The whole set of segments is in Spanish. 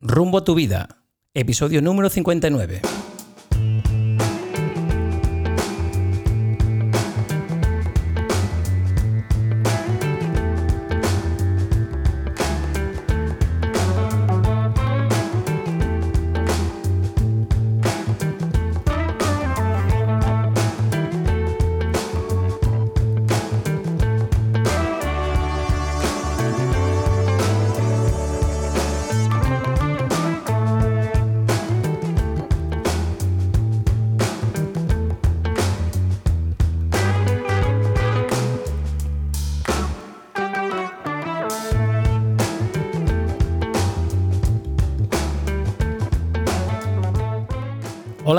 Rumbo a tu vida, episodio número 59.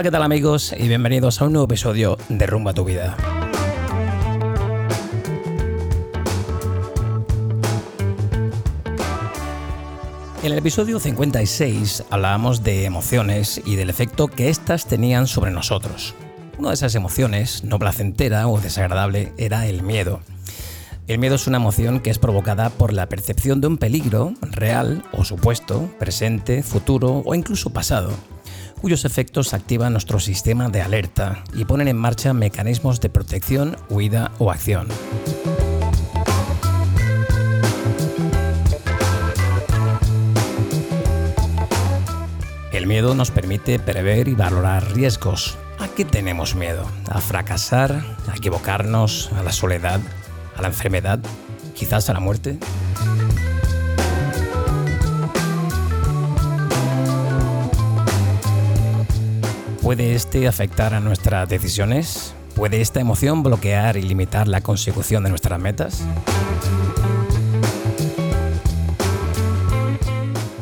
¿Qué tal amigos? Y bienvenidos a un nuevo episodio de Rumbo a tu vida. En el episodio 56 hablábamos de emociones y del efecto que éstas tenían sobre nosotros. Una de esas emociones, no placentera o desagradable, era el miedo. El miedo es una emoción que es provocada por la percepción de un peligro real o supuesto, presente, futuro o incluso pasado cuyos efectos activan nuestro sistema de alerta y ponen en marcha mecanismos de protección, huida o acción. El miedo nos permite prever y valorar riesgos. ¿A qué tenemos miedo? ¿A fracasar? ¿A equivocarnos? ¿A la soledad? ¿A la enfermedad? ¿Quizás a la muerte? ¿Puede este afectar a nuestras decisiones? ¿Puede esta emoción bloquear y limitar la consecución de nuestras metas?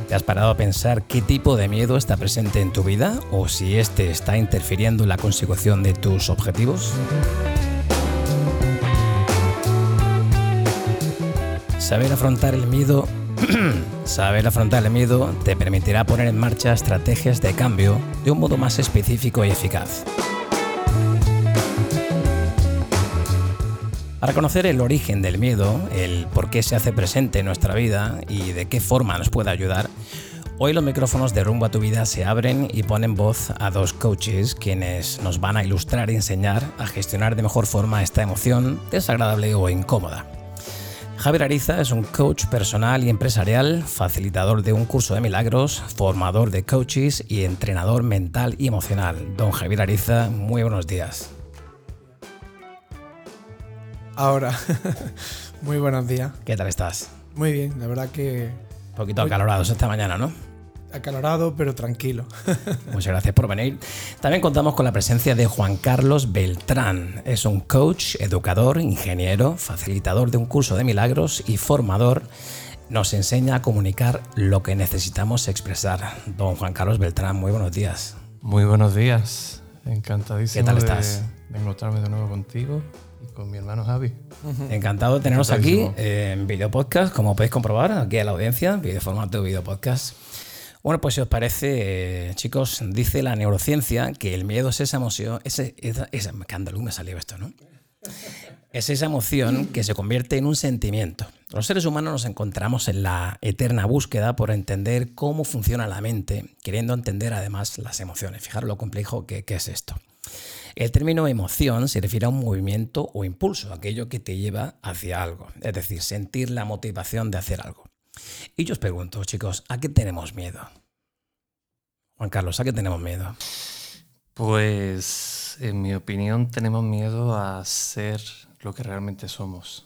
¿Te has parado a pensar qué tipo de miedo está presente en tu vida o si este está interfiriendo en la consecución de tus objetivos? Saber afrontar el miedo Saber afrontar el miedo te permitirá poner en marcha estrategias de cambio de un modo más específico y eficaz. Para conocer el origen del miedo, el por qué se hace presente en nuestra vida y de qué forma nos puede ayudar, hoy los micrófonos de Rumbo a tu vida se abren y ponen voz a dos coaches quienes nos van a ilustrar y enseñar a gestionar de mejor forma esta emoción desagradable o incómoda. Javier Ariza es un coach personal y empresarial, facilitador de un curso de milagros, formador de coaches y entrenador mental y emocional. Don Javier Ariza, muy buenos días. Ahora, muy buenos días. ¿Qué tal estás? Muy bien, la verdad que... Un poquito acalorados esta mañana, ¿no? Acalorado, pero tranquilo. Muchas gracias por venir. También contamos con la presencia de Juan Carlos Beltrán. Es un coach, educador, ingeniero, facilitador de un curso de milagros y formador. Nos enseña a comunicar lo que necesitamos expresar. Don Juan Carlos Beltrán, muy buenos días. Muy buenos días. Encantadísimo ¿Qué tal estás? De, encontrarme de nuevo contigo y con mi hermano Javi. Encantado de teneros aquí en video podcast, como podéis comprobar, aquí a la audiencia, video formato video podcast. Bueno, pues si os parece, chicos, dice la neurociencia que el miedo es esa emoción, esa, me salió esto, ¿no? Es esa emoción que se convierte en un sentimiento. Los seres humanos nos encontramos en la eterna búsqueda por entender cómo funciona la mente, queriendo entender además las emociones. Fijaros lo complejo que es esto. El término emoción se refiere a un movimiento o impulso, aquello que te lleva hacia algo, es decir, sentir la motivación de hacer algo. Y yo os pregunto, chicos, ¿a qué tenemos miedo? Juan Carlos, ¿a qué tenemos miedo? Pues, en mi opinión, tenemos miedo a ser lo que realmente somos.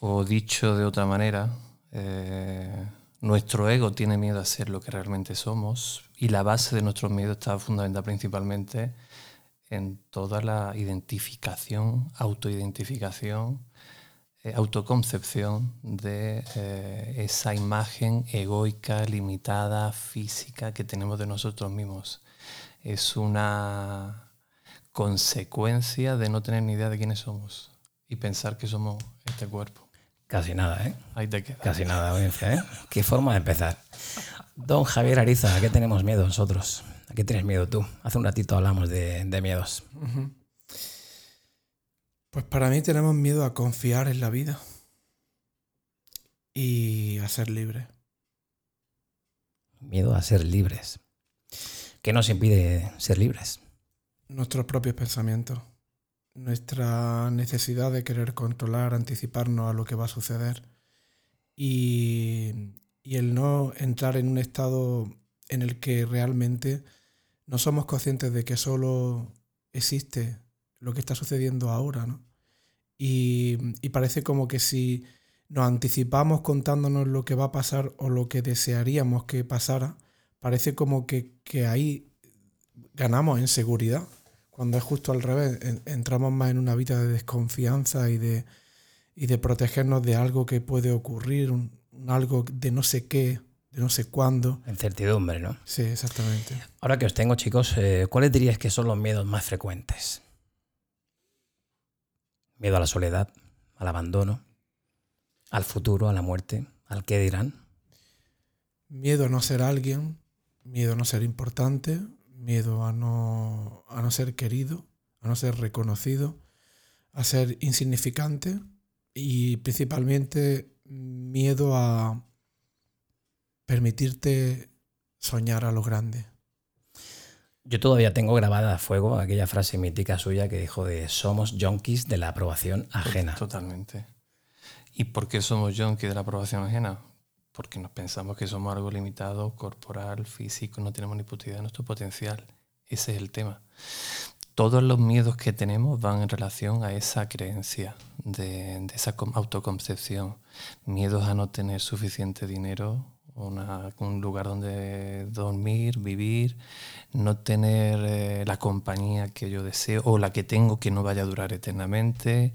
O dicho de otra manera, eh, nuestro ego tiene miedo a ser lo que realmente somos y la base de nuestro miedo está fundamental principalmente en toda la identificación, autoidentificación autoconcepción de eh, esa imagen egoica, limitada, física que tenemos de nosotros mismos. Es una consecuencia de no tener ni idea de quiénes somos y pensar que somos este cuerpo. Casi nada, ¿eh? Ahí te queda. Casi nada, audiencia, ¿eh? Qué forma de empezar. Don Javier Ariza, ¿a qué tenemos miedo nosotros? ¿A qué tienes miedo tú? Hace un ratito hablamos de, miedos. Pues para mí tenemos miedo a confiar en la vida y a ser libre. Miedo a ser libres. ¿Qué nos impide ser libres? Nuestros propios pensamientos. Nuestra necesidad de querer controlar, anticiparnos a lo que va a suceder. Y, y el no entrar en un estado en el que realmente no somos conscientes de que solo existe lo que está sucediendo ahora, ¿no? Y, y, parece como que si nos anticipamos contándonos lo que va a pasar o lo que desearíamos que pasara, parece como que, que ahí ganamos en seguridad, cuando es justo al revés, entramos más en una vida de desconfianza y de, y de protegernos de algo que puede ocurrir, un, algo de no sé qué, de no sé cuándo. Incertidumbre, ¿no? Sí, exactamente. Ahora que os tengo, chicos, eh, ¿cuáles dirías que son los miedos más frecuentes? Miedo a la soledad, al abandono, al futuro, a la muerte, al qué dirán. Miedo a no ser alguien, miedo a no ser importante, miedo a no, a no ser querido, a no ser reconocido, a ser insignificante y principalmente miedo a permitirte soñar a lo grande. Yo todavía tengo grabada a fuego aquella frase mítica suya que dijo de somos junkies de la aprobación ajena. Totalmente. ¿Y por qué somos junkies de la aprobación ajena? Porque nos pensamos que somos algo limitado, corporal, físico, no tenemos ni puta idea de nuestro potencial. Ese es el tema. Todos los miedos que tenemos van en relación a esa creencia, de, de esa autoconcepción. Miedos a no tener suficiente dinero, un lugar donde dormir, vivir, no tener eh, la compañía que yo deseo o la que tengo que no vaya a durar eternamente,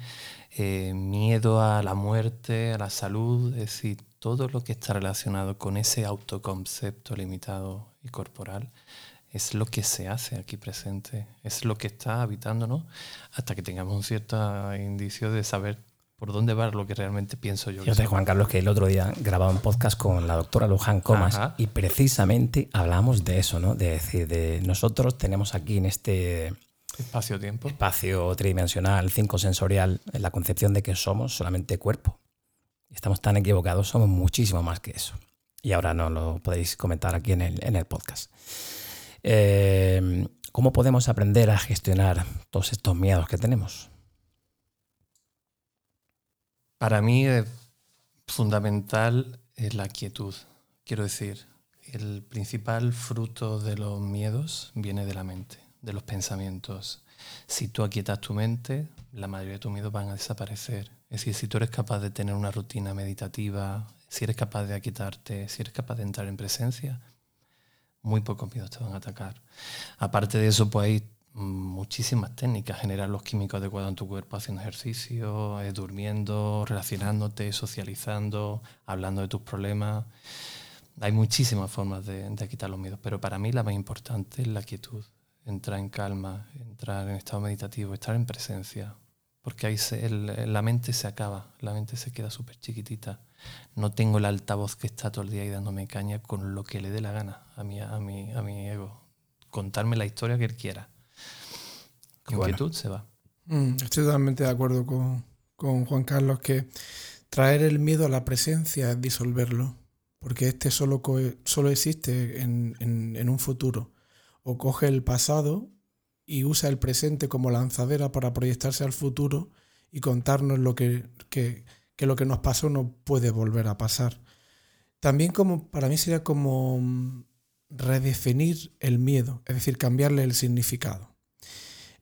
eh, miedo a la muerte, a la salud, es decir, todo lo que está relacionado con ese autoconcepto limitado y corporal es lo que se hace aquí presente, es lo que está habitándonos hasta que tengamos un cierto indicio de saber por dónde va lo que realmente pienso yo. Yo sé, Juan Carlos, que el otro día grababa un podcast con la doctora Luján Comas y precisamente hablamos de eso, ¿no? De decir, de nosotros tenemos aquí en este espacio-tiempo, espacio tridimensional, cinco sensorial, en la concepción de que somos solamente cuerpo. Estamos tan equivocados, somos muchísimo más que eso. Y ahora no lo podéis comentar aquí en el, en el podcast. Eh, ¿Cómo podemos aprender a gestionar todos estos miedos que tenemos? Para mí es fundamental es la quietud. Quiero decir, el principal fruto de los miedos viene de la mente, de los pensamientos. Si tú aquietas tu mente, la mayoría de tus miedos van a desaparecer. Es decir, si tú eres capaz de tener una rutina meditativa, si eres capaz de aquietarte, si eres capaz de entrar en presencia, muy pocos miedos te van a atacar. Aparte de eso, pues hay muchísimas técnicas, generar los químicos adecuados en tu cuerpo haciendo ejercicio, eh, durmiendo, relacionándote, socializando, hablando de tus problemas. Hay muchísimas formas de, quitar los miedos, pero para mí la más importante es la quietud, entrar en calma, entrar en estado meditativo, estar en presencia, porque ahí la mente se acaba, la mente se queda súper chiquitita. No tengo el altavoz que está todo el día ahí dándome caña con lo que le dé la gana a mi, a mi, a mi ego. Contarme la historia que él quiera inquietud se va. Mm, estoy totalmente de acuerdo con, Juan Carlos que traer el miedo a la presencia es disolverlo, porque este solo, solo existe en, un futuro. O coge el pasado y usa el presente como lanzadera para proyectarse al futuro y contarnos lo que, que, lo que nos pasó no puede volver a pasar. También como para mí sería como mm, redefinir el miedo, es decir, cambiarle el significado.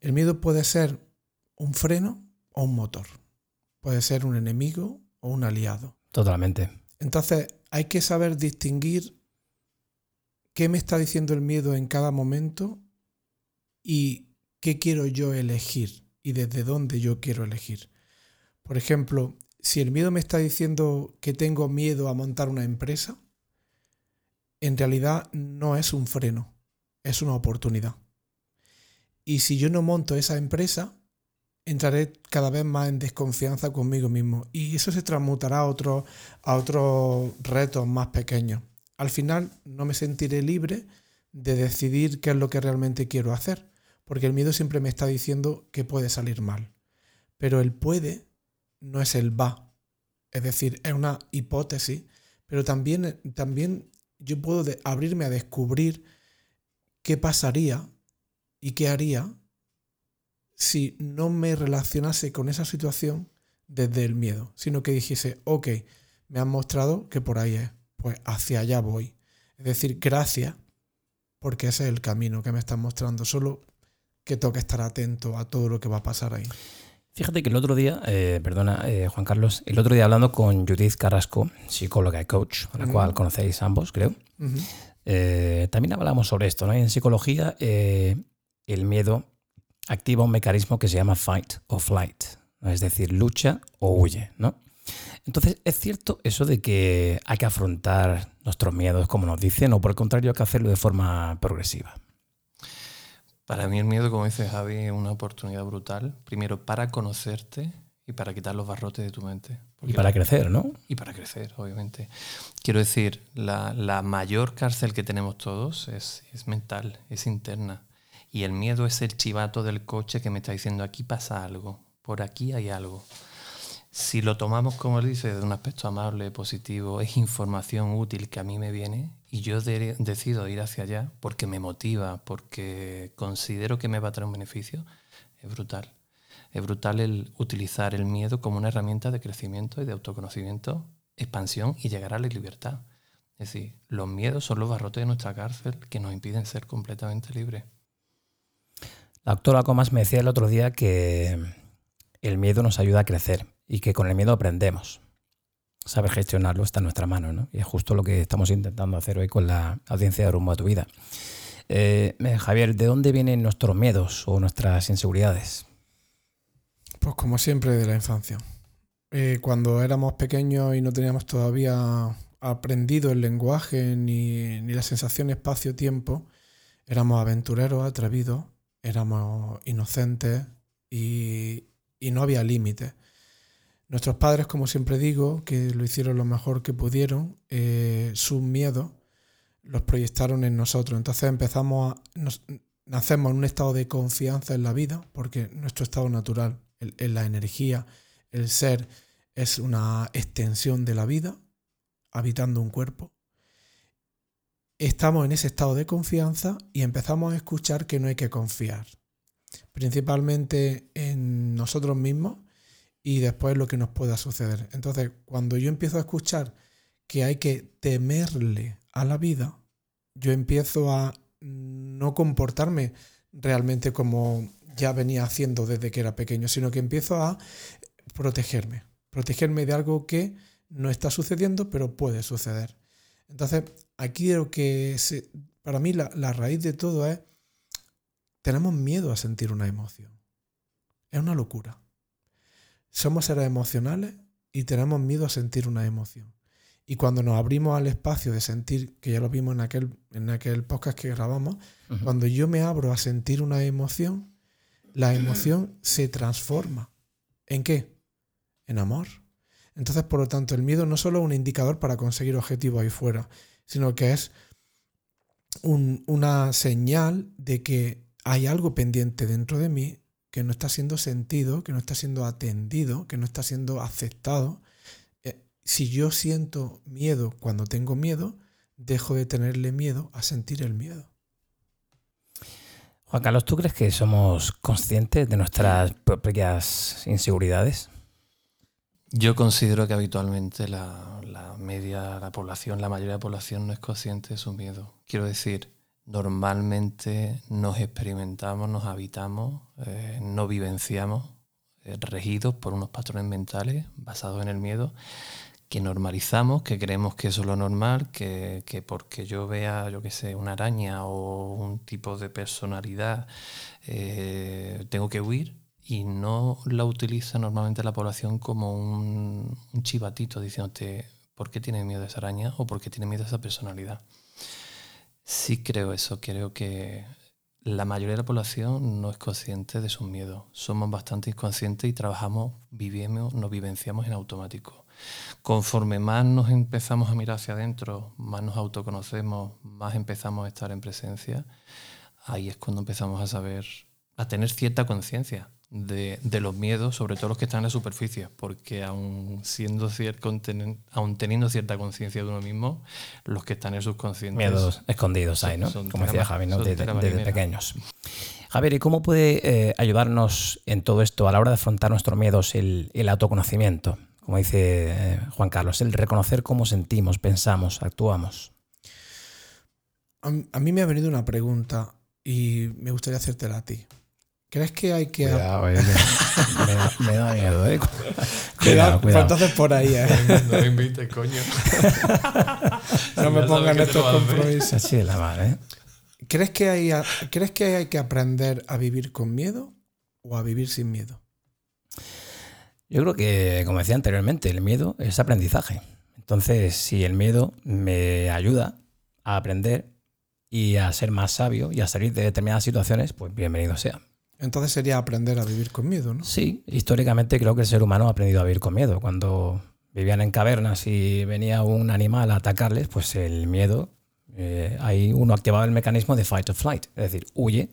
El miedo puede ser un freno o un motor. Puede ser un enemigo o un aliado. Totalmente. Entonces hay que saber distinguir qué me está diciendo el miedo en cada momento y qué quiero yo elegir y desde dónde yo quiero elegir. Por ejemplo, si el miedo me está diciendo que tengo miedo a montar una empresa, en realidad no es un freno, es una oportunidad. Y si yo no monto esa empresa, entraré cada vez más en desconfianza conmigo mismo. Y eso se transmutará a, otro, a otros retos más pequeños. Al final no me sentiré libre de decidir qué es lo que realmente quiero hacer. Porque el miedo siempre me está diciendo que puede salir mal. Pero el puede no es el va. Es decir, es una hipótesis, pero también, también yo puedo abrirme a descubrir qué pasaría y qué haría si no me relacionase con esa situación desde el miedo, sino que dijese, ok, me han mostrado que por ahí es, pues hacia allá voy. Es decir, gracias, porque ese es el camino que me están mostrando, solo que tengo que estar atento a todo lo que va a pasar ahí. Fíjate que el otro día, eh, perdona eh, Juan Carlos, el otro día hablando con Judith Carrasco, psicóloga y coach, a la cual conocéis ambos, creo, eh, también hablamos sobre esto. ¿no? En psicología, el miedo activa un mecanismo que se llama fight o flight, es decir, lucha o huye. ¿no? Entonces, ¿es cierto eso de que hay que afrontar nuestros miedos como nos dicen o por el contrario hay que hacerlo de forma progresiva? Para mí el miedo, como dice Javi, es una oportunidad brutal. Primero, para conocerte y para quitar los barrotes de tu mente. y para crecer, ¿no? Y para crecer, obviamente. Quiero decir, la, mayor cárcel que tenemos todos es, es, mental, es interna. Y el miedo es el chivato del coche que me está diciendo, aquí pasa algo, por aquí hay algo. Si lo tomamos, como él dice, de un aspecto amable, positivo, es información útil que a mí me viene y yo decido ir hacia allá porque me motiva, porque considero que me va a traer un beneficio, es brutal. Es brutal el utilizar el miedo como una herramienta de crecimiento y de autoconocimiento, expansión y llegar a la libertad. Es decir, los miedos son los barrotes de nuestra cárcel que nos impiden ser completamente libres. La doctora Comas me decía el otro día que el miedo nos ayuda a crecer y que con el miedo aprendemos. Saber gestionarlo está en nuestra mano, ¿no? Y es justo lo que estamos intentando hacer hoy con la audiencia de Rumbo a tu Vida. Eh, Javier, ¿de dónde vienen nuestros miedos o nuestras inseguridades? Pues como siempre de la infancia. Eh, cuando éramos pequeños y no teníamos todavía aprendido el lenguaje ni, ni la sensación espacio-tiempo, éramos aventureros, atrevidos, éramos inocentes y, y no había límites. Nuestros padres, como siempre digo, que lo hicieron lo mejor que pudieron, eh, sus miedos los proyectaron en nosotros. Entonces empezamos a, nacemos en un estado de confianza en la vida, porque nuestro estado natural, en la energía, el ser, es una extensión de la vida, habitando un cuerpo. Estamos en ese estado de confianza y empezamos a escuchar que no hay que confiar, principalmente en nosotros mismos y después lo que nos pueda suceder. Entonces, cuando yo empiezo a escuchar que hay que temerle a la vida, yo empiezo a no comportarme realmente como ya venía haciendo desde que era pequeño, sino que empiezo a protegerme, protegerme de algo que no está sucediendo, pero puede suceder. Entonces, aquí lo que para mí la, la raíz de todo es, tenemos miedo a sentir una emoción. Es una locura. Somos seres emocionales y tenemos miedo a sentir una emoción. Y cuando nos abrimos al espacio de sentir, que ya lo vimos en aquel, en aquel podcast que grabamos, cuando yo me abro a sentir una emoción, la emoción se transforma. ¿En qué? En amor. Entonces, por lo tanto, el miedo no solo es un indicador para conseguir objetivos ahí fuera, sino que es una señal de que hay algo pendiente dentro de mí que no está siendo sentido, que no está siendo atendido, que no está siendo aceptado. Eh, si yo siento miedo cuando tengo miedo, dejo de tenerle miedo a sentir el miedo. Juan Carlos, ¿tú crees que somos conscientes de nuestras propias inseguridades? Yo considero que habitualmente la, la media, la población, la mayoría de la población no es consciente de su miedo. Quiero decir, normalmente nos experimentamos, nos habitamos, eh, no vivenciamos, eh, regidos por unos patrones mentales basados en el miedo, que normalizamos, que creemos que eso es lo normal, que, porque yo vea, yo qué sé, una araña o un tipo de personalidad, eh, tengo que huir y no la utiliza normalmente la población como un, un chivatito diciéndote por qué tiene miedo a esa araña o por qué tiene miedo a esa personalidad. Sí creo eso, creo que la mayoría de la población no es consciente de sus miedos. Somos bastante inconscientes y trabajamos, vivimos, nos vivenciamos en automático. Conforme más nos empezamos a mirar hacia adentro, más nos autoconocemos, más empezamos a estar en presencia, ahí es cuando empezamos a saber, a tener cierta conciencia de, de, los miedos, sobre todo los que están en la superficie, porque aún, siendo aún teniendo cierta conciencia de uno mismo, los que están en el subconsciente... Miedos escondidos hay, ¿no? Como decía Javi, ¿no? desde, pequeños. Javier, ¿y cómo puede eh, ayudarnos en todo esto a la hora de afrontar nuestros miedos el, el autoconocimiento? Como dice eh, Juan Carlos, el reconocer cómo sentimos, pensamos, actuamos. A, mí me ha venido una pregunta y me gustaría hacértela a ti. ¿Crees que hay que.? Cuidado, eh, me, da, miedo, ¿eh? Cuidado, cuidado. entonces por ahí, ¿eh? No me invites, coño. no me pongan estos compromisos. Así es la madre, ¿eh? ¿Crees que, hay, ¿Crees que hay que aprender a vivir con miedo o a vivir sin miedo? Yo creo que, como decía anteriormente, el miedo es aprendizaje. Entonces, si el miedo me ayuda a aprender y a ser más sabio y a salir de determinadas situaciones, pues bienvenido sea. Entonces sería aprender a vivir con miedo, ¿no? Sí, históricamente creo que el ser humano ha aprendido a vivir con miedo. Cuando vivían en cavernas y venía un animal a atacarles, pues el miedo, eh, ahí uno activaba el mecanismo de fight or flight, es decir, huye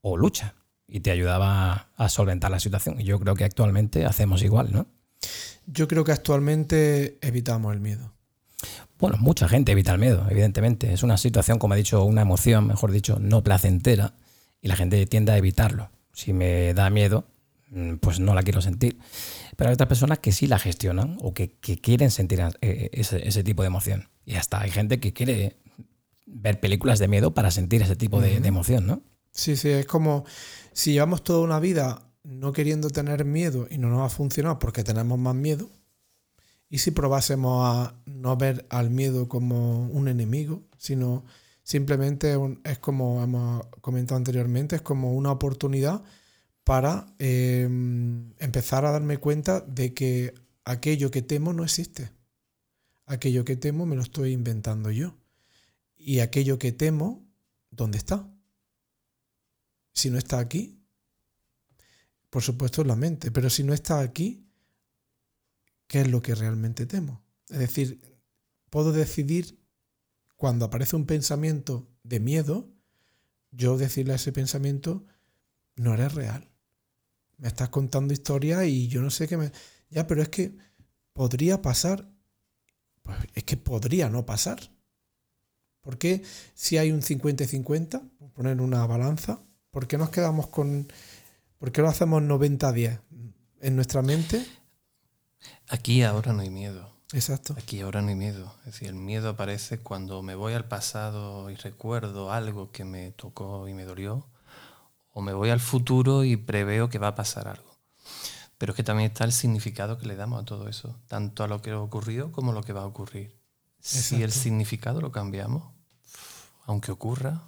o lucha y te ayudaba a solventar la situación. Y yo creo que actualmente hacemos igual, ¿no? Yo creo que actualmente evitamos el miedo. Bueno, mucha gente evita el miedo, evidentemente. Es una situación, como he dicho, una emoción, mejor dicho, no placentera, y la gente tiende a evitarlo. Si me da miedo, mm, pues no la quiero sentir. Pero hay otras personas que sí la gestionan o que, quieren sentir eh, ese, tipo de emoción. Y hasta hay gente que quiere ver películas de miedo para sentir ese tipo de, de emoción, ¿no? Sí, sí, es como si llevamos toda una vida no queriendo tener miedo y no nos ha funcionado porque tenemos más miedo, y si probásemos a no ver al miedo como un enemigo, sino simplemente es como hemos comentado anteriormente, es como una oportunidad para em, empezar a darme cuenta de que aquello que temo no existe. Aquello que temo me lo estoy inventando yo. Y aquello que temo, ¿dónde está? Si no está aquí, por supuesto en la mente, pero si no está aquí, ¿qué es lo que realmente temo? Es decir, puedo decidir cuando aparece un pensamiento de miedo, yo decirle a ese pensamiento, no eres real. Me estás contando historias y yo no sé qué me... Ya, pero es que podría pasar. Pues es que podría no pasar. ¿Por qué si hay un 50 y 50, poner una balanza, ¿Por qué nos quedamos con... ¿Por qué lo hacemos 90-10? En nuestra mente... Aquí ahora no hay miedo. Exacto. Aquí ahora no hay miedo. Es decir, el miedo aparece cuando me voy al pasado y recuerdo algo que me tocó y me dolió, o me voy al futuro y preveo que va a pasar algo. Pero es que también está el significado que le damos a todo eso, tanto a lo que ha ocurrido como a lo que va a ocurrir. Si el significado lo cambiamos, aunque ocurra,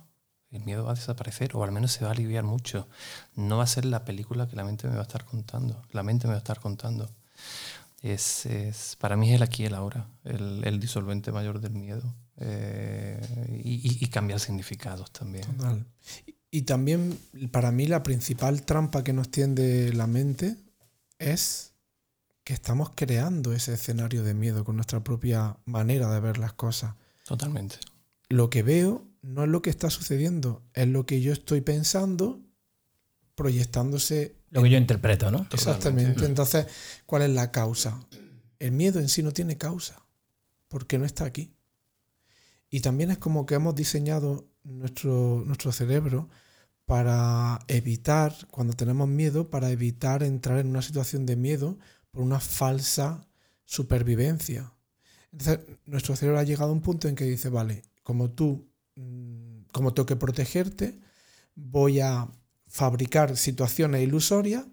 el miedo va a desaparecer o al menos se va a aliviar mucho. No va a ser la película que la mente me va a estar contando. La mente me va a estar contando. Es, es para mí es el aquí y el ahora, el, el disolvente mayor del miedo. Eh, y, y, cambiar significados también. Y, y también para mí la principal trampa que nos tiende la mente es que estamos creando ese escenario de miedo con nuestra propia manera de ver las cosas. Totalmente. Lo que veo no es lo que está sucediendo, es lo que yo estoy pensando proyectándose. Lo que yo interpreto, ¿no? Exactamente. Entonces, ¿cuál es la causa? El miedo en sí no tiene causa, porque no está aquí. Y también es como que hemos diseñado nuestro, nuestro cerebro para evitar, cuando tenemos miedo, para evitar entrar en una situación de miedo por una falsa supervivencia. Entonces, nuestro cerebro ha llegado a un punto en que dice, vale, como tú Mm, como tengo que protegerte, voy a fabricar situaciones ilusorias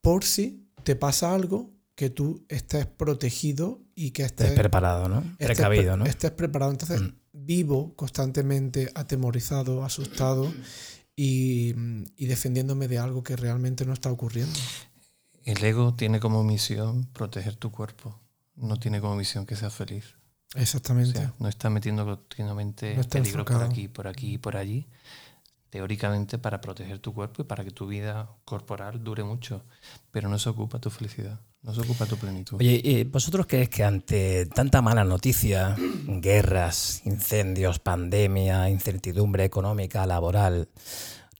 por si te pasa algo que tú estés protegido y que estés, preparado, ¿no? Precavido, ¿no? Estés preparado. Entonces mm. vivo constantemente atemorizado, asustado y, y defendiéndome de algo que realmente no está ocurriendo. El ego tiene como misión proteger tu cuerpo, no tiene como misión que seas feliz. Exactamente. no está metiendo continuamente no peligro por aquí, por aquí y por allí, teóricamente para proteger tu cuerpo y para que tu vida corporal dure mucho, pero no se ocupa tu felicidad, no se ocupa tu plenitud. Oye, ¿vosotros creéis que ante tanta mala noticia, guerras, incendios, pandemia, incertidumbre económica, laboral,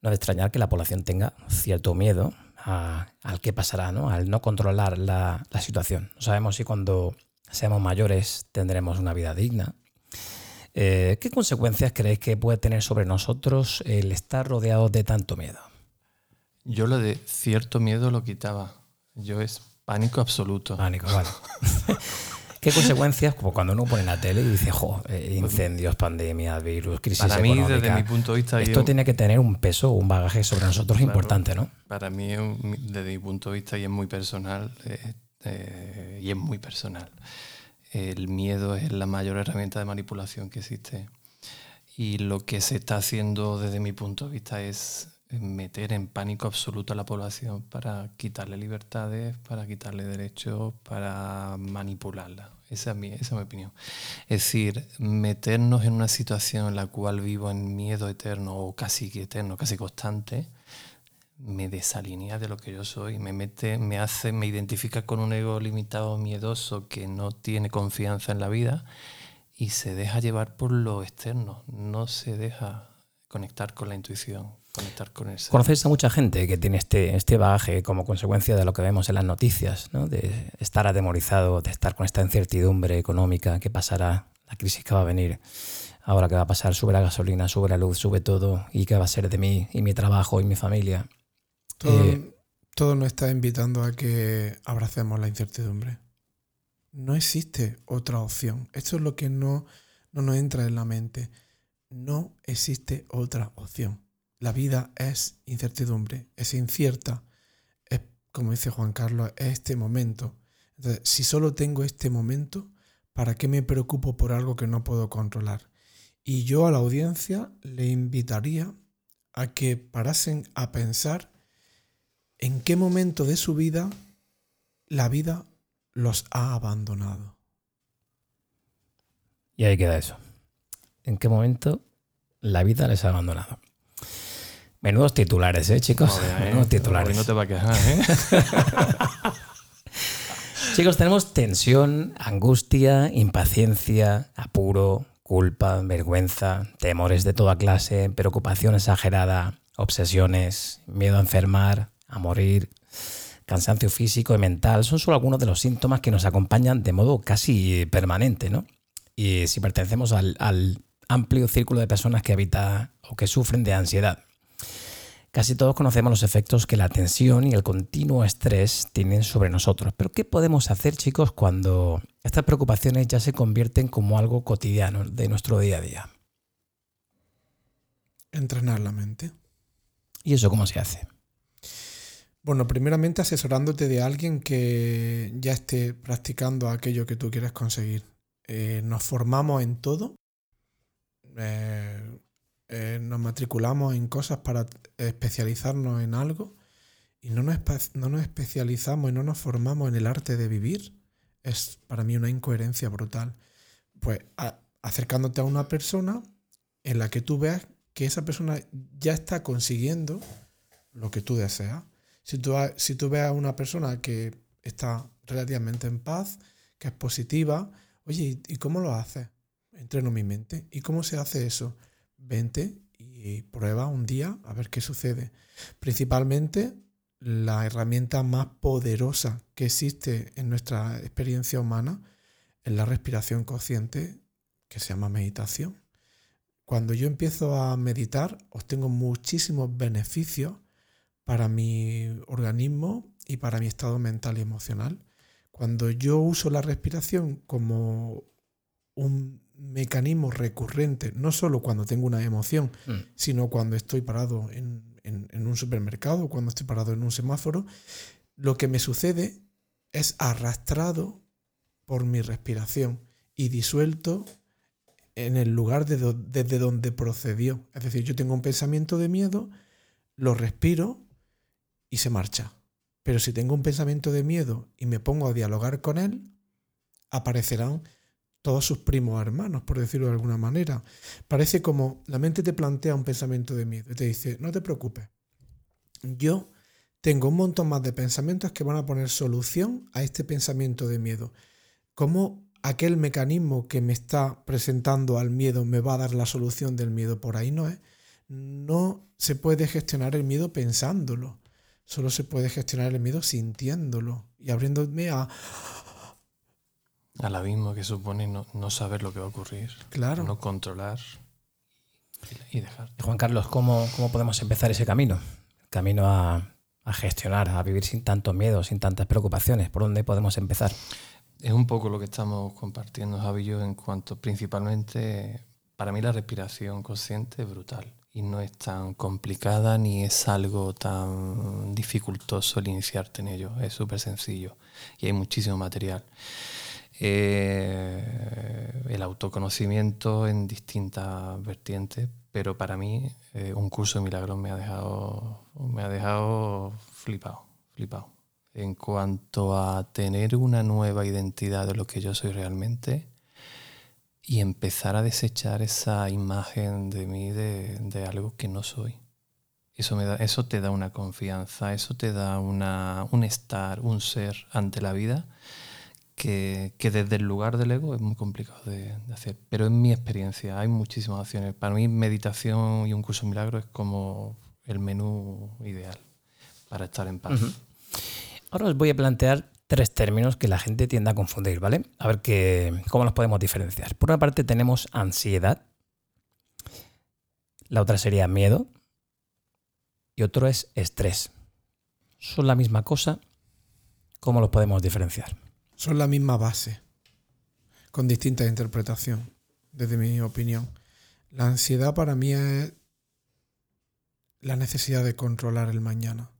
no es extrañar que la población tenga cierto miedo al qué pasará, ¿no? al no controlar la, situación. No sabemos si cuando seamos mayores tendremos una vida digna. Eh, ¿Qué consecuencias creéis que puede tener sobre nosotros el estar rodeados de tanto miedo? Yo lo de cierto miedo lo quitaba. Yo es pánico absoluto. Pánico, vale. ¿Qué consecuencias? Como cuando uno pone la tele y dice, jo, eh, incendios, pandemias, virus, crisis Para mí, desde mi punto de vista... Esto tiene que tener un peso, un bagaje sobre nosotros importante, ¿no? Para mí, desde mi punto de vista, y es muy personal, eh, eh, y es muy personal, el miedo es la mayor herramienta de manipulación que existe. Y lo que se está haciendo desde mi punto de vista es meter en pánico absoluto a la población para quitarle libertades, para quitarle derechos, para manipularla. Esa es, mi, esa es mi opinión. Es decir, meternos en una situación en la cual vivo en miedo eterno o casi eterno, casi constante, me desalinea de lo que yo soy, me mete, me hace, me identifica con un ego limitado, miedoso, que no tiene confianza en la vida y se deja llevar por lo externo, no se deja conectar con la intuición, conectar con eso. Conoces a mucha gente que tiene este, este como consecuencia de lo que vemos en las noticias, ¿no? de estar atemorizado, de estar con esta incertidumbre económica, qué pasará, la crisis que va a venir, ahora qué va a pasar, sube la gasolina, sube la luz, sube todo, y qué va a ser de mí, y mi trabajo, y mi familia. Todo, eh, todo nos está invitando a que abracemos la incertidumbre. No existe otra opción. Esto es lo que no, no nos entra en la mente. No existe otra opción. La vida es incertidumbre, es incierta. Es, como dice Juan Carlos, es este momento. Entonces, si solo tengo este momento, ¿para qué me preocupo por algo que no puedo controlar? Y yo a la audiencia le invitaría a que parasen a pensar en qué momento de su vida la vida los ha abandonado. Y ahí queda eso. ¿En qué momento la vida les ha abandonado? Menudos titulares, ¿eh, chicos? Menudos titulares. no te va a quejar, ¿eh? chicos, tenemos tensión, angustia, impaciencia, apuro, culpa, vergüenza, temores de toda clase, preocupación exagerada, obsesiones, miedo a enfermar, a morir, cansancio físico y mental. Son solo algunos de los síntomas que nos acompañan de modo casi permanente, ¿no? Y si pertenecemos al, al amplio círculo de personas que habita o que sufren de ansiedad. Casi todos conocemos los efectos que la tensión y el continuo estrés tienen sobre nosotros, pero ¿qué podemos hacer chicos cuando estas preocupaciones ya se convierten como algo cotidiano de nuestro día a día? Entrenar la mente. ¿Y eso cómo se hace? Bueno, primeramente asesorándote de alguien que ya esté practicando aquello que tú quieres conseguir. Eh, nos formamos en todo. Eh, eh, nos matriculamos en cosas para especializarnos en algo y no nos, no nos especializamos y no nos formamos en el arte de vivir, es para mí una incoherencia brutal. Pues acercándote a una persona en la que tú veas que esa persona ya está consiguiendo lo que tú deseas. Si tú, si tú ves a una persona que está relativamente en paz, que es positiva, oye, ¿y cómo lo haces? Entreno mi mente. ¿Y cómo se hace eso? vente y prueba un día a ver qué sucede. Principalmente la herramienta más poderosa que existe en nuestra experiencia humana es la respiración consciente que se llama meditación. Cuando yo empiezo a meditar, obtengo muchísimos beneficios para mi organismo y para mi estado mental y emocional. Cuando yo uso la respiración como un mecanismo recurrente, no solo cuando tengo una emoción, mm. sino cuando estoy parado en, un supermercado, cuando estoy parado en un semáforo, lo que me sucede es arrastrado por mi respiración y disuelto en el lugar desde donde procedió. Es decir, yo tengo un pensamiento de miedo, lo respiro y se marcha. Pero si tengo un pensamiento de miedo y me pongo a dialogar con él, aparecerán todos sus primos hermanos, por decirlo de alguna manera. Parece como la mente te plantea un pensamiento de miedo y te dice, no te preocupes, yo tengo un montón más de pensamientos que van a poner solución a este pensamiento de miedo. ¿Cómo aquel mecanismo que me está presentando al miedo me va a dar la solución del miedo? Por ahí no es. No se puede gestionar el miedo pensándolo. Solo se puede gestionar el miedo sintiéndolo y abriéndome a... Al abismo que supone no, no saber lo que va a ocurrir. Claro. No controlar y dejar. Juan Carlos, ¿cómo, ¿cómo podemos empezar ese camino? Camino a, a gestionar, a vivir sin tanto miedo, sin tantas preocupaciones. ¿Por dónde podemos empezar? Es un poco lo que estamos compartiendo, Javi y yo, en cuanto principalmente, para mí la respiración consciente es brutal y no es tan complicada ni es algo tan dificultoso el iniciarte en ello. Es súper sencillo y hay muchísimo material. Eh, el autoconocimiento en distintas vertientes, pero para mí eh, un curso de milagros me ha dejado, me ha dejado flipado, flipado. En cuanto a tener una nueva identidad de lo que yo soy realmente y empezar a desechar esa imagen de mí de, de algo que no soy. Eso, me da, eso te da una confianza, eso te da una, un estar, un ser ante la vida que, que, desde el lugar del ego es muy complicado de, de, hacer. Pero en mi experiencia hay muchísimas opciones. Para mí meditación y un curso milagro es como el menú ideal para estar en paz. Uh -huh. Ahora os voy a plantear tres términos que la gente tiende a confundir, ¿vale? A ver que, cómo los podemos diferenciar. Por una parte tenemos ansiedad, la otra sería miedo y otro es estrés. ¿Son la misma cosa? ¿Cómo los podemos diferenciar? Son la misma base, con distinta interpretación, desde mi opinión. La ansiedad para mí es la necesidad de controlar el mañana,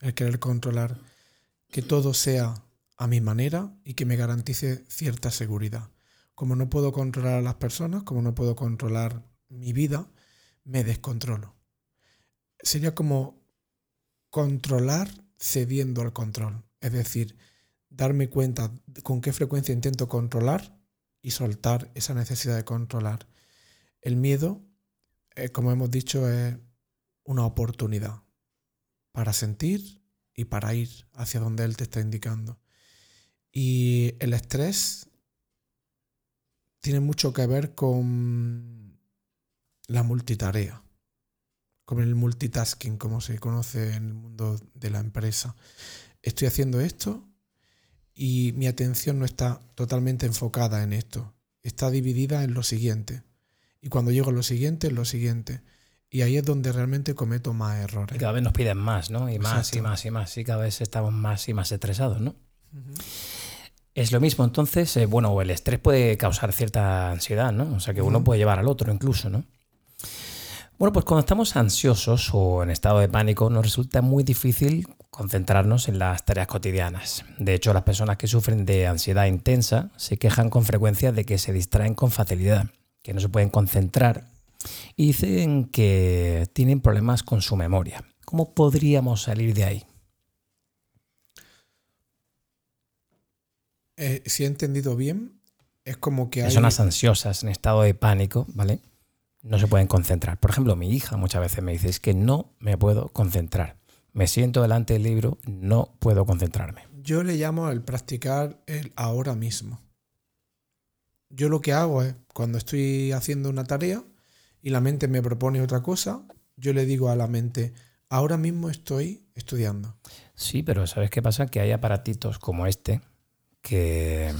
el querer controlar que todo sea a mi manera y que me garantice cierta seguridad. Como no puedo controlar a las personas, como no puedo controlar mi vida, me descontrolo. Sería como controlar cediendo al control. Es decir, darme cuenta con qué frecuencia intento controlar y soltar esa necesidad de controlar. El miedo, eh, como hemos dicho, es una oportunidad para sentir y para ir hacia donde él te está indicando. Y el estrés tiene mucho que ver con la multitarea, con el multitasking, como se conoce en el mundo de la empresa. Estoy haciendo esto, y mi atención no está totalmente enfocada en esto. Está dividida en lo siguiente. Y cuando llego a lo siguiente, en lo siguiente. Y ahí es donde realmente cometo más errores. Y cada vez nos piden más, ¿no? Y más Exacto. y más y más. Y cada vez estamos más y más estresados, ¿no? Uh -huh. Es lo mismo, entonces, eh, bueno, el estrés puede causar cierta ansiedad, ¿no? O sea que uno uh -huh. puede llevar al otro incluso, ¿no? Bueno, pues cuando estamos ansiosos o en estado de pánico nos resulta muy difícil concentrarnos en las tareas cotidianas. De hecho, las personas que sufren de ansiedad intensa se quejan con frecuencia de que se distraen con facilidad, que no se pueden concentrar y dicen que tienen problemas con su memoria. ¿Cómo podríamos salir de ahí? Eh, si he entendido bien, es como que hay... Personas ansiosas en estado de pánico, ¿vale? no se pueden concentrar. Por ejemplo, mi hija muchas veces me dice, es que no me puedo concentrar. Me siento delante del libro, no puedo concentrarme. Yo le llamo el practicar el ahora mismo. Yo lo que hago es, cuando estoy haciendo una tarea y la mente me propone otra cosa, yo le digo a la mente, ahora mismo estoy estudiando. Sí, pero ¿sabes qué pasa? Que hay aparatitos como este que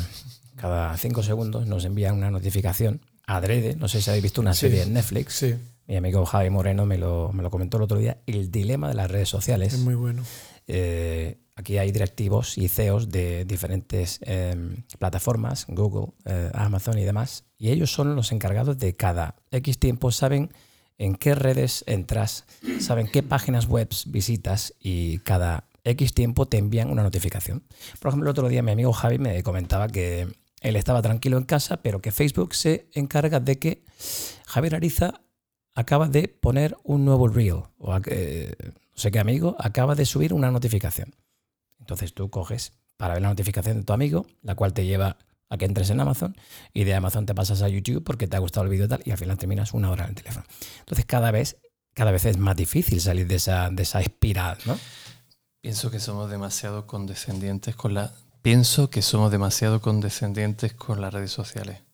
cada cinco segundos nos envían una notificación adrede, no sé si habéis visto una serie sí, en Netflix. Sí. Mi amigo Javi Moreno me lo, me lo, comentó el otro día, el dilema de las redes sociales. Es muy bueno. Eh, aquí hay directivos y CEOs de diferentes eh, plataformas, Google, eh, Amazon y demás, y ellos son los encargados de cada X tiempo, saben en qué redes entras, saben qué páginas web visitas y cada X tiempo te envían una notificación. Por ejemplo, el otro día mi amigo Javi me comentaba que él estaba tranquilo en casa, pero que Facebook se encarga de que Javier Ariza acaba de poner un nuevo reel, o eh, no sé qué amigo acaba de subir una notificación. Entonces tú coges para ver la notificación de tu amigo, la cual te lleva a que entres en Amazon, y de Amazon te pasas a YouTube porque te ha gustado el vídeo tal, y al final terminas una hora en el teléfono. Entonces cada vez, cada vez es más difícil salir de esa, de esa espiral, ¿no? Pienso que somos demasiado condescendientes con la Pienso que somos demasiado condescendientes con las redes sociales.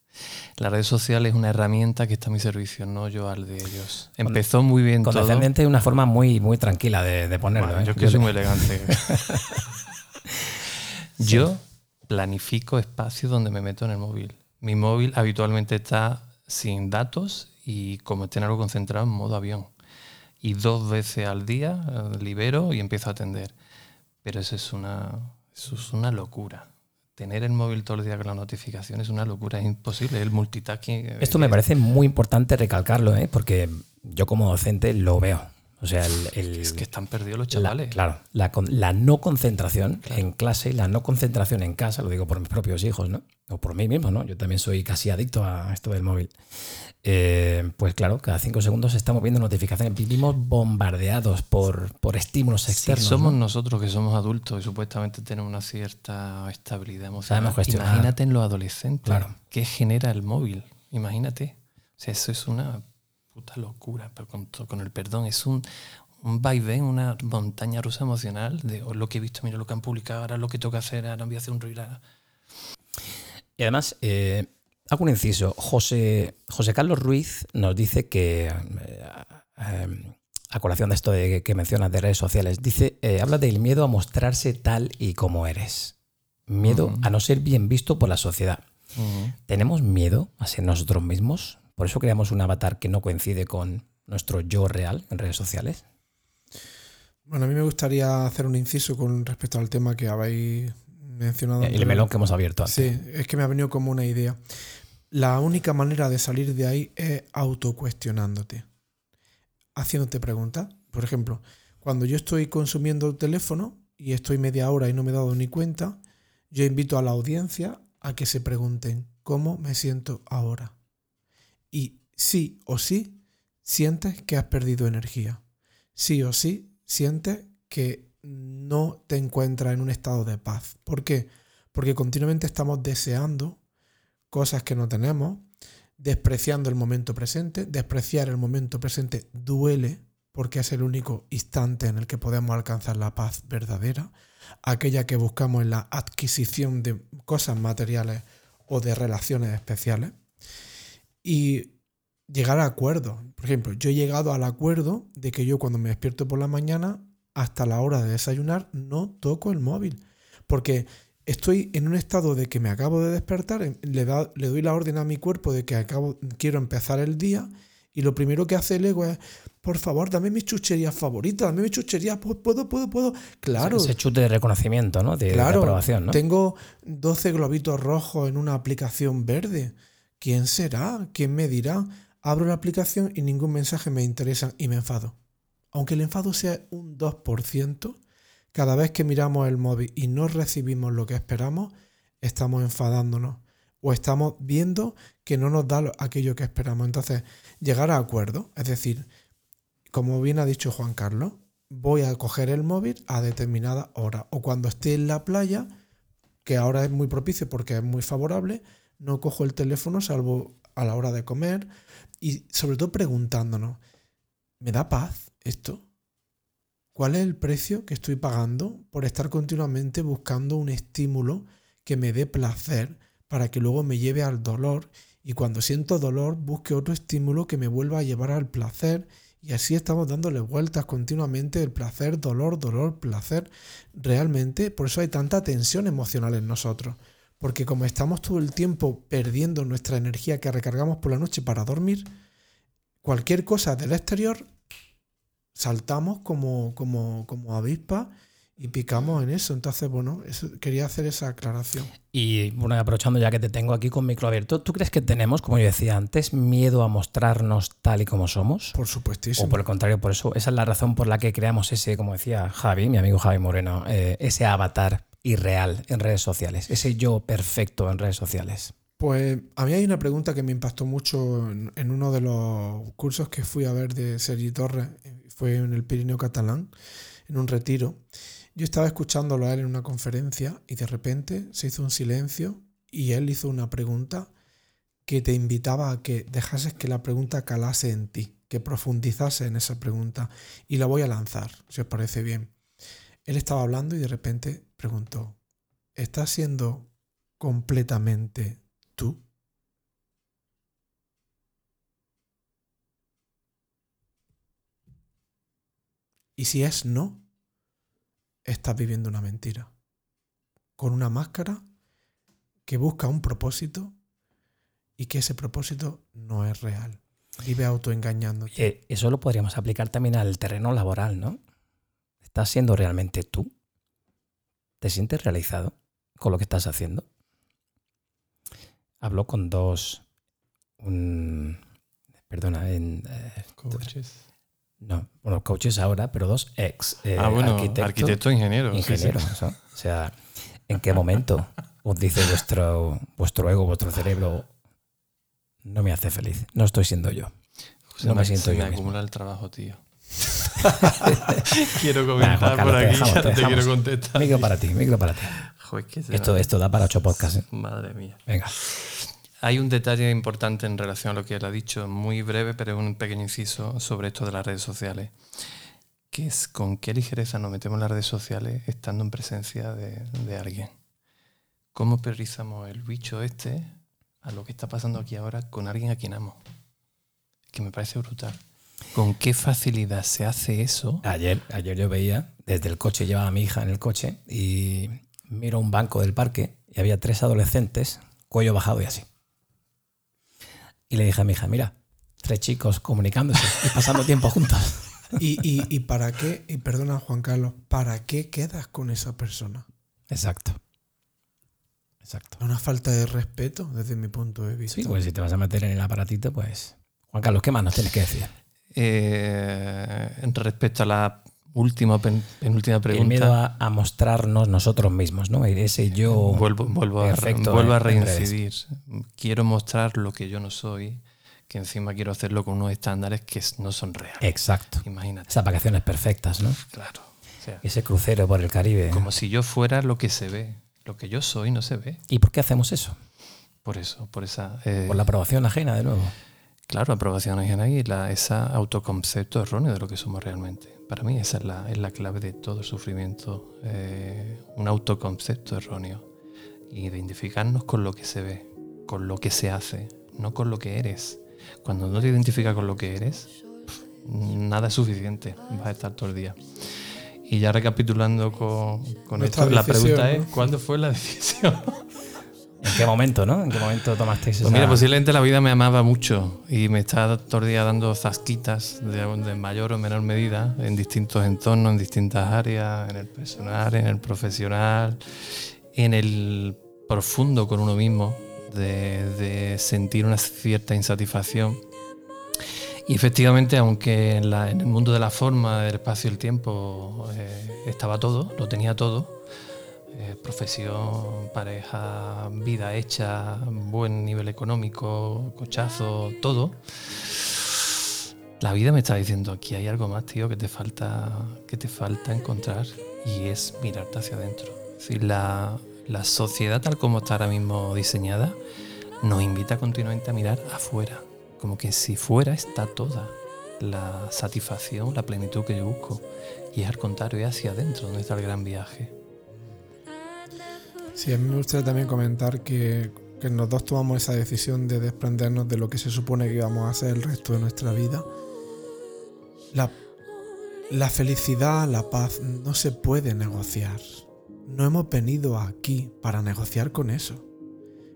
La red social es una herramienta que está a mi servicio, no yo al de ellos. Empezó muy bien todo. Condescendiente es una forma muy, muy tranquila de, ponerlo. ¿eh? Yo que soy muy elegante. yo planifico espacios donde me meto en el móvil. Mi móvil habitualmente está sin datos y como esté en algo concentrado en modo avión. Y dos veces al día eh, libero y empiezo a atender. Pero eso es una, eso es una locura tener el móvil todo el día con la notificación es una locura, es imposible. El multitasking. Eh, Esto me parece muy importante recalcarlo, ¿eh? porque yo como docente lo veo. O sea, el, es que están perdidos los chavales. claro, la, la, no concentración en clase y la no concentración en casa, lo digo por mis propios hijos, ¿no? O por mí mismo, ¿no? Yo también soy casi adicto a esto del móvil. Eh, pues claro, cada cinco segundos estamos viendo notificaciones, vivimos bombardeados por, por estímulos externos. somos nosotros que somos adultos y supuestamente tenemos una cierta estabilidad emocional. Imagínate en los adolescentes, claro. ¿qué genera el móvil? Imagínate. O sea, eso es una puta locura, pero con, con el perdón, es un, un vaivén, una montaña rusa emocional de oh, lo que he visto, mira lo que han publicado, ahora lo que tengo que hacer, ahora voy a hacer un reel. Y además, eh, Hago un inciso. José, José Carlos Ruiz nos dice que, eh, eh, a colación de esto de, que mencionas de redes sociales, dice, habla del miedo a mostrarse tal y como eres. Miedo a no ser bien visto por la sociedad. ¿Tenemos miedo a ser nosotros mismos? Por eso creamos un avatar que no coincide con nuestro yo real en redes sociales. Bueno, a mí me gustaría hacer un inciso con respecto al tema que habéis mencionado. El melón que hemos abierto antes. Sí, es que me ha venido como una idea. La única manera de salir de ahí es autocuestionándote, haciéndote preguntas. Por ejemplo, cuando yo estoy consumiendo el teléfono y estoy media hora y no me he dado ni cuenta, yo invito a la audiencia a que se pregunten cómo me siento ahora. Y sí o sí sientes que has perdido energía. Sí o sí sientes que no te encuentras en un estado de paz. ¿Por qué? Porque continuamente estamos deseando cosas que no tenemos, despreciando el momento presente. Despreciar el momento presente duele porque es el único instante en el que podemos alcanzar la paz verdadera, aquella que buscamos en la adquisición de cosas materiales o de relaciones especiales. Y llegar a acuerdos. Por ejemplo, yo he llegado al acuerdo de que yo cuando me despierto por la mañana, hasta la hora de desayunar, no toco el móvil. Porque estoy en un estado de que me acabo de despertar, le, le doy la orden a mi cuerpo de que acabo, quiero empezar el día y lo primero que hace el ego es, por favor, dame mis chucherías favoritas, dame mis chucherías, puedo, puedo, puedo. Claro. Ese chute de reconocimiento, ¿no? De, aprobación, ¿no? Tengo 12 globitos rojos en una aplicación verde. ¿Quién será? ¿Quién me dirá? Abro la aplicación y ningún mensaje me interesa y me enfado. Aunque el enfado sea un 2%, cada vez que miramos el móvil y no recibimos lo que esperamos, estamos enfadándonos o estamos viendo que no nos da aquello que esperamos. Entonces, llegar a acuerdo, es decir, como bien ha dicho Juan Carlos, voy a coger el móvil a determinada hora o cuando esté en la playa, que ahora es muy propicio porque es muy favorable, no cojo el teléfono salvo a la hora de comer y sobre todo preguntándonos, ¿me da paz esto? ¿Cuál es el precio que estoy pagando por estar continuamente buscando un estímulo que me dé placer para que luego me lleve al dolor y cuando siento dolor busque otro estímulo que me vuelva a llevar al placer y así estamos dándole vueltas continuamente el placer, dolor, dolor, placer. Realmente por eso hay tanta tensión emocional en nosotros. Porque como estamos todo el tiempo perdiendo nuestra energía que recargamos por la noche para dormir, cualquier cosa del exterior saltamos como, como, como avispa y picamos en eso. Entonces, bueno, quería hacer esa aclaración. Y bueno, aprovechando ya que te tengo aquí con micro abierto, ¿tú crees que tenemos, como yo decía antes, miedo a mostrarnos tal y como somos? Por supuestísimo. O por el contrario, por eso, esa es la razón por la que creamos ese, como decía Javi, mi amigo Javi Moreno, eh, ese avatar irreal en redes sociales, ese yo perfecto en redes sociales. Pues a mí hay una pregunta que me impactó mucho en, en uno de los cursos que fui a ver de Sergi Torres fue en el Pirineo catalán, en un retiro. Yo estaba escuchándolo a él en una conferencia y de repente se hizo un silencio y él hizo una pregunta que te invitaba a que dejases que la pregunta calase en ti, que profundizase en esa pregunta. Y la voy a lanzar, si os parece bien. Él estaba hablando y de repente preguntó, ¿estás siendo completamente tú? Y si es no, estás viviendo una mentira, con una máscara que busca un propósito y que ese propósito no es real. Vive autoengañándote. Eso lo podríamos aplicar también al terreno laboral, ¿no? ¿Estás siendo realmente tú? ¿Te sientes realizado con lo que estás haciendo? Hablo con dos. un- perdona, en. eh, Coaches. no, bueno, coaches ahora, pero dos ex eh, ah, bueno, arquitecto, ingeniero. O sea, ¿en qué momento os dice vuestro, vuestro ego, vuestro cerebro, no me hace feliz? No estoy siendo yo. No me me, siento se yo me mismo. acumula el trabajo, tío. quiero comentar Carlos, por aquí, dejamos, ya te te, quiero contestar. Micro para ti, micro para ti. Joder, Esto, da para ocho podcasts. ¿eh? Madre mía. Venga. Hay un detalle importante en relación a lo que él ha dicho, muy breve, pero es un pequeño inciso sobre esto de las redes sociales, que es con qué ligereza nos metemos en las redes sociales estando en presencia de, de alguien. ¿Cómo priorizamos el bicho este a lo que está pasando aquí ahora con alguien a quien amo? Que me parece brutal. ¿Con qué facilidad se hace eso? Ayer, ayer yo veía, desde el coche, llevaba a mi hija en el coche y miro un banco del parque y había tres adolescentes, cuello bajado y así. Y le dije a mi hija, mira, tres chicos comunicándose y pasando tiempo juntos. ¿Y, y, y para qué, y perdona Juan Carlos, ¿para qué quedas con esa persona? Exacto. Exacto. Una falta de respeto desde mi punto de vista. Sí, pues si te vas a meter en el aparatito, pues... Juan Carlos, ¿qué más nos tienes que decir? Eh, respecto a la última pen- penúltima El pregunta. miedo a, a mostrarnos nosotros mismos, ¿no? Ese yo... Vuelvo, vuelvo, a, vuelvo a reincidir. Quiero mostrar lo que yo no soy, que encima quiero hacerlo con unos estándares que no son reales. Exacto. Imagínate. Esas vacaciones perfectas, ¿no? Claro. O sea, Ese crucero por el Caribe. como si yo fuera lo que se ve. Lo que yo soy no se ve. ¿Y por qué hacemos eso? Por eso, por esa. eh, Por la aprobación ajena, de nuevo. Claro, aprobación ajena y la, esa autoconcepto erróneo de lo que somos realmente. Para mí esa es la, es la clave de todo el sufrimiento, eh, un autoconcepto erróneo. Identificarnos con lo que se ve, con lo que se hace, no con lo que eres. Cuando no te identificas con lo que eres, nada es suficiente, vas a estar todo el día. Y ya recapitulando con, con esto, la pregunta ¿no? es, ¿cuándo fue la decisión? ¿En qué momento, no? ¿En qué momento tomasteis esa... Pues mira, posiblemente la vida me amaba mucho y me está todo el día dando zasquitas de, de mayor o menor medida en distintos entornos, en distintas áreas, en el personal, en el profesional, en el profundo con uno mismo, de, de sentir una cierta insatisfacción. Y efectivamente, aunque en, la- en el mundo de la forma, del espacio y el tiempo eh, estaba todo, lo tenía todo, eh, profesión, pareja, vida hecha, buen nivel económico, cochazo, todo. La vida me está diciendo aquí hay algo más, tío, que te falta, que te falta encontrar y es mirarte hacia adentro. Es decir, la, la sociedad tal como está ahora mismo diseñada nos invita continuamente a mirar afuera, como que si fuera está toda la satisfacción, la plenitud que yo busco. Y es al contrario, es hacia adentro donde está el gran viaje. Sí, a mí me gustaría también comentar que, que dos tomamos esa decisión de desprendernos de lo que se supone que íbamos a hacer el resto de nuestra vida. La, la felicidad, la paz, no se puede negociar. No hemos venido aquí para negociar con eso.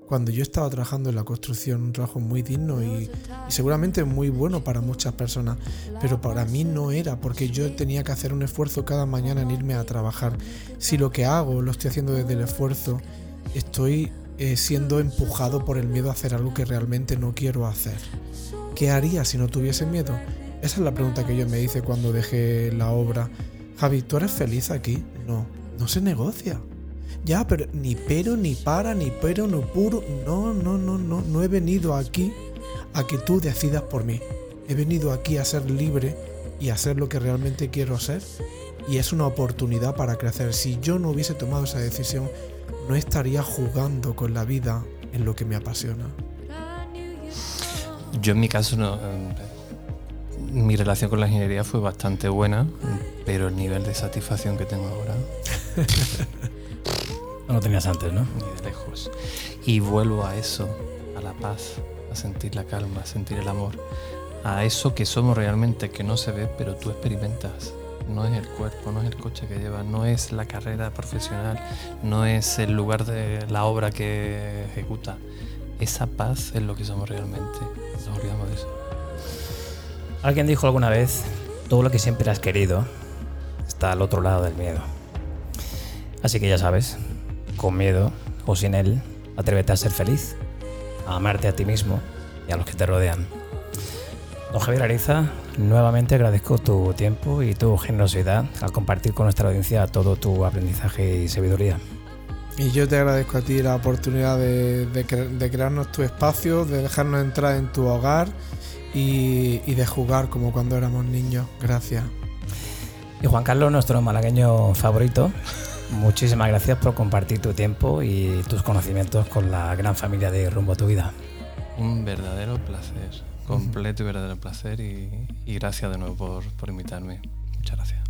Cuando yo estaba trabajando en la construcción, un trabajo muy digno y, seguramente muy bueno para muchas personas, pero para mí no era porque yo tenía que hacer un esfuerzo cada mañana en irme a trabajar. Si lo que hago lo estoy haciendo desde el esfuerzo, estoy eh, siendo empujado por el miedo a hacer algo que realmente no quiero hacer. ¿Qué haría si no tuviese miedo? Esa es la pregunta que yo me hice cuando dejé la obra. Javi, ¿tú eres feliz aquí? No, no se negocia. Ya, pero ni pero, ni para, ni pero, ni puro. No, no, no, no. No he venido aquí a que tú decidas por mí. He venido aquí a ser libre y a hacer lo que realmente quiero hacer. Y es una oportunidad para crecer. Si yo no hubiese tomado esa decisión, no estaría jugando con la vida en lo que me apasiona. Yo en mi caso no. eh, Mi relación con la ingeniería fue bastante buena, pero el nivel de satisfacción que tengo ahora, No tenías antes, ¿no? ni de lejos. Y vuelvo a eso, a la paz, a sentir la calma, a sentir el amor, a eso que somos realmente, que no se ve, pero tú experimentas. no es el cuerpo, no es el coche que llevas, no es la carrera profesional, no es el lugar de la obra que ejecuta. Esa paz es lo que somos realmente. Nos olvidamos de eso. Alguien dijo alguna vez, todo lo que siempre has querido está al otro lado del miedo. Así que ya sabes, con miedo o sin él, atrévete a ser feliz, a amarte a ti mismo y a los que te rodean. Don Javier Ariza, nuevamente agradezco tu tiempo y tu generosidad al compartir con nuestra audiencia todo tu aprendizaje y sabiduría. Y yo te agradezco a ti la oportunidad de, crearnos tu espacio, de dejarnos entrar en tu hogar y, y, de jugar como cuando éramos niños. Gracias. Y Juan Carlos, nuestro malagueño favorito, muchísimas gracias por compartir tu tiempo y tus conocimientos con la gran familia de Rumbo a tu Vida. Un verdadero placer, completo y verdadero placer y, gracias de nuevo por, por invitarme. Muchas gracias.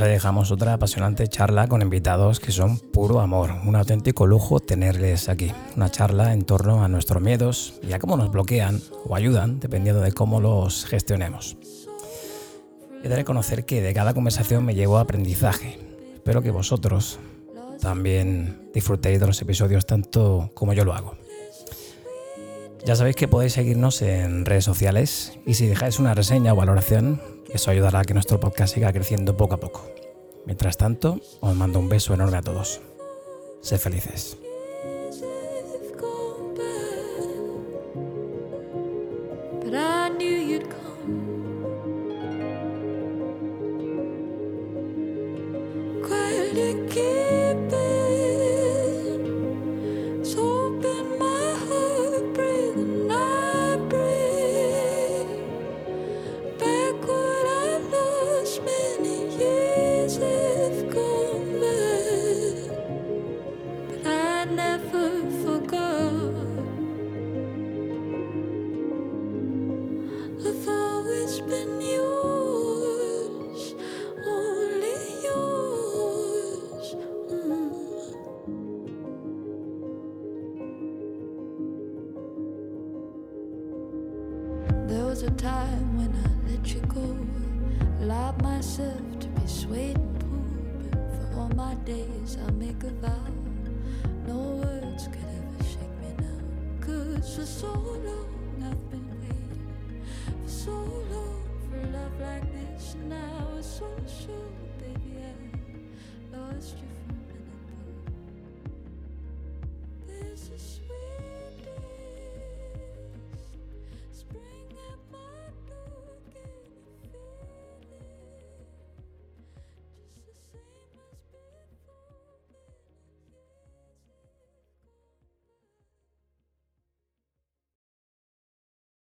Ahí dejamos otra apasionante charla con invitados que son puro amor. Un auténtico lujo tenerles aquí. Una charla en torno a nuestros miedos y a cómo nos bloquean o ayudan, dependiendo de cómo los gestionemos. He de reconocer que de cada conversación me llevo aprendizaje. Espero que vosotros también disfrutéis de los episodios tanto como yo lo hago. Ya sabéis que podéis seguirnos en redes sociales y si dejáis una reseña o valoración, eso ayudará a que nuestro podcast siga creciendo poco a poco. Mientras tanto, os mando un beso enorme a todos. Sed felices.